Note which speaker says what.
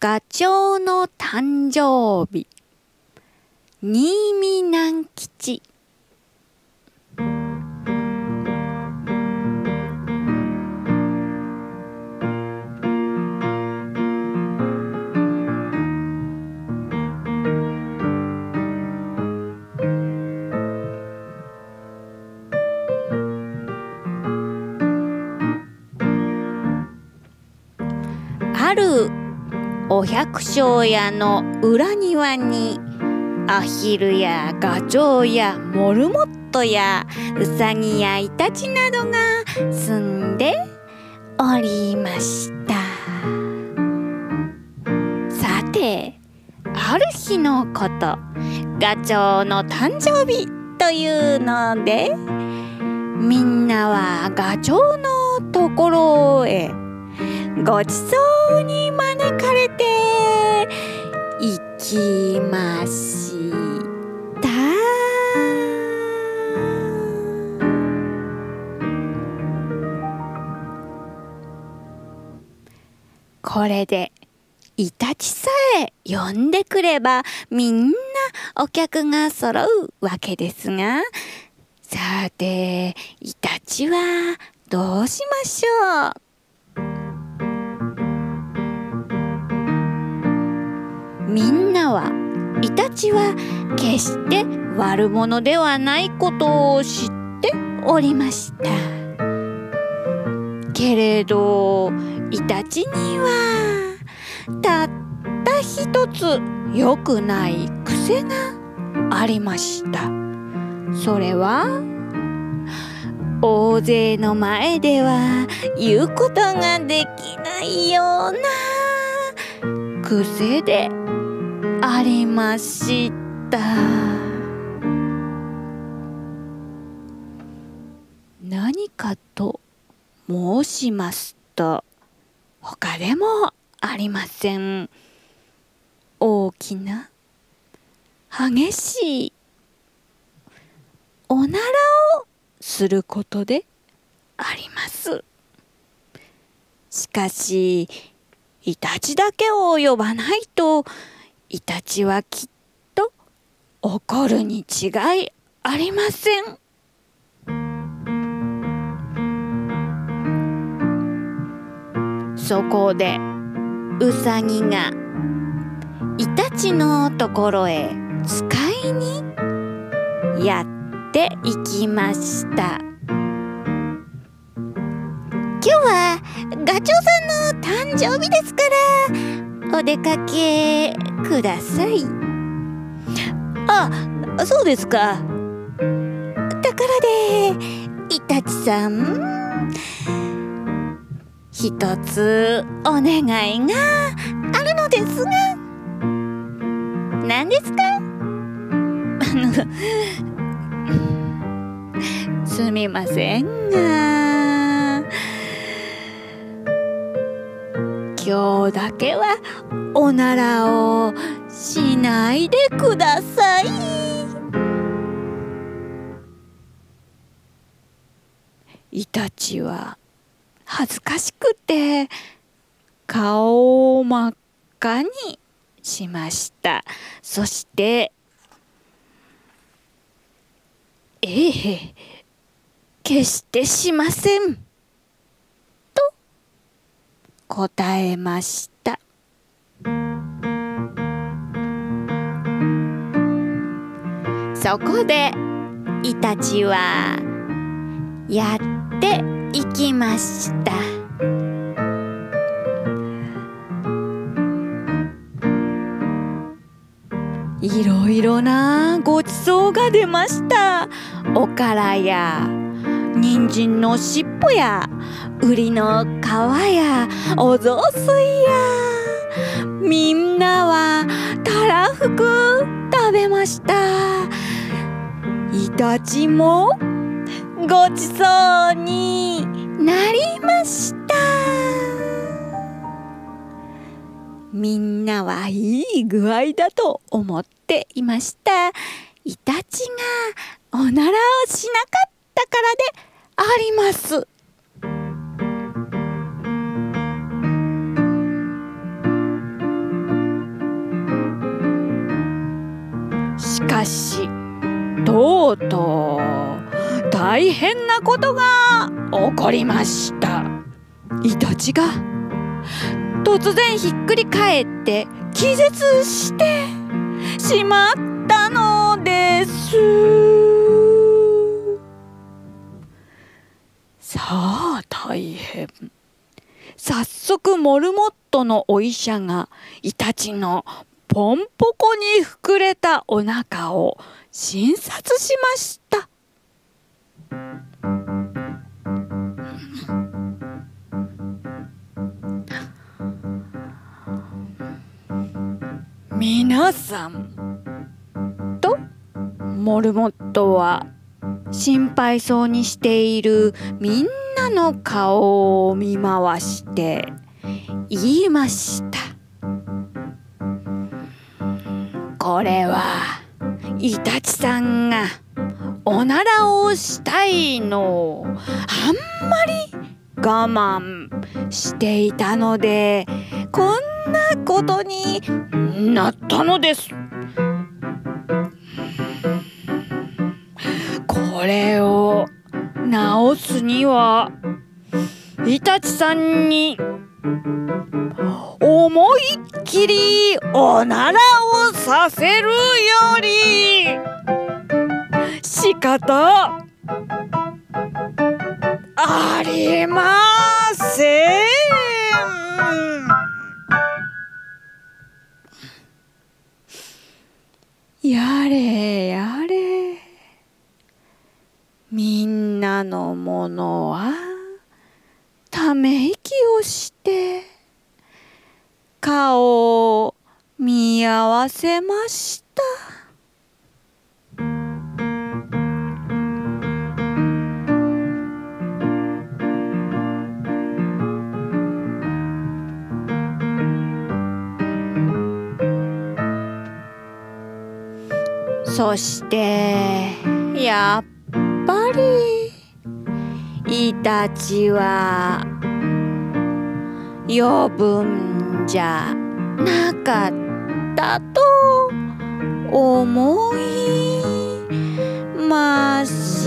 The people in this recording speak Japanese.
Speaker 1: ガチョウの誕生日。新見南吉。お百姓屋の裏庭にアヒルやガチョウやモルモットやウサギやイタチなどが住んでおりました。さてある日のことガチョウの誕生日というのでみんなはガチョウのところへごちそうに招れでイタチさえ呼んでくればみんなお客が揃うわけですが。さてイタチはどうしましょう？みんなはイタチは決して悪者ではないことを知っておりました。けれどイタチにはたった一つ良くない癖がありました。それは大勢の前では言うことができないような癖でありました。申しますと他でもありません大きな激しいおならをすることでありますしかしイタチだけを呼ばないとイタチはきっと怒るに違いありません。そこでウサギがイタチのところへ使いにやっていきました。今日はガチョウさんの誕生日ですからお出かけください。あそうですか。ところでイタチさん。一つお願いがあるのですが。何ですか？あ のすみませんが。今日だけはおならをしないでください。イタチは恥ずかしくて顔を真っ赤にしました。そしてええ決してしません。と答えました。そこでイタチはやっていきました。いろいろなごちそうが出ました。おからや人参のしっぽやウリの皮やお雑炊や。みんなはたらふく食べました。イタチもごちそうに。なりました。みんなはいい具合だと思っていました。イタチがおならをしなかったからであります。しかしとうとう大変なことが起こりました。イタチが突然ひっくり返って気絶してしまったのです。さあ大変。早速モルモットのお医者がイタチのポンポコに膨れたお腹を診察しました。皆さんとモルモットは心配そうにしているみんなの顔を見回して言いました。これはイタチさんがおならをしたいのあんまり我慢していたのでこんなことになったのです。これを直すにはイタチさんに思いっきりおならをさせるより仕方ありません。やれやれ。みんなのものはため息をして顔を見合わせました。そしてやっぱりイタチは余分じゃなかったと思います。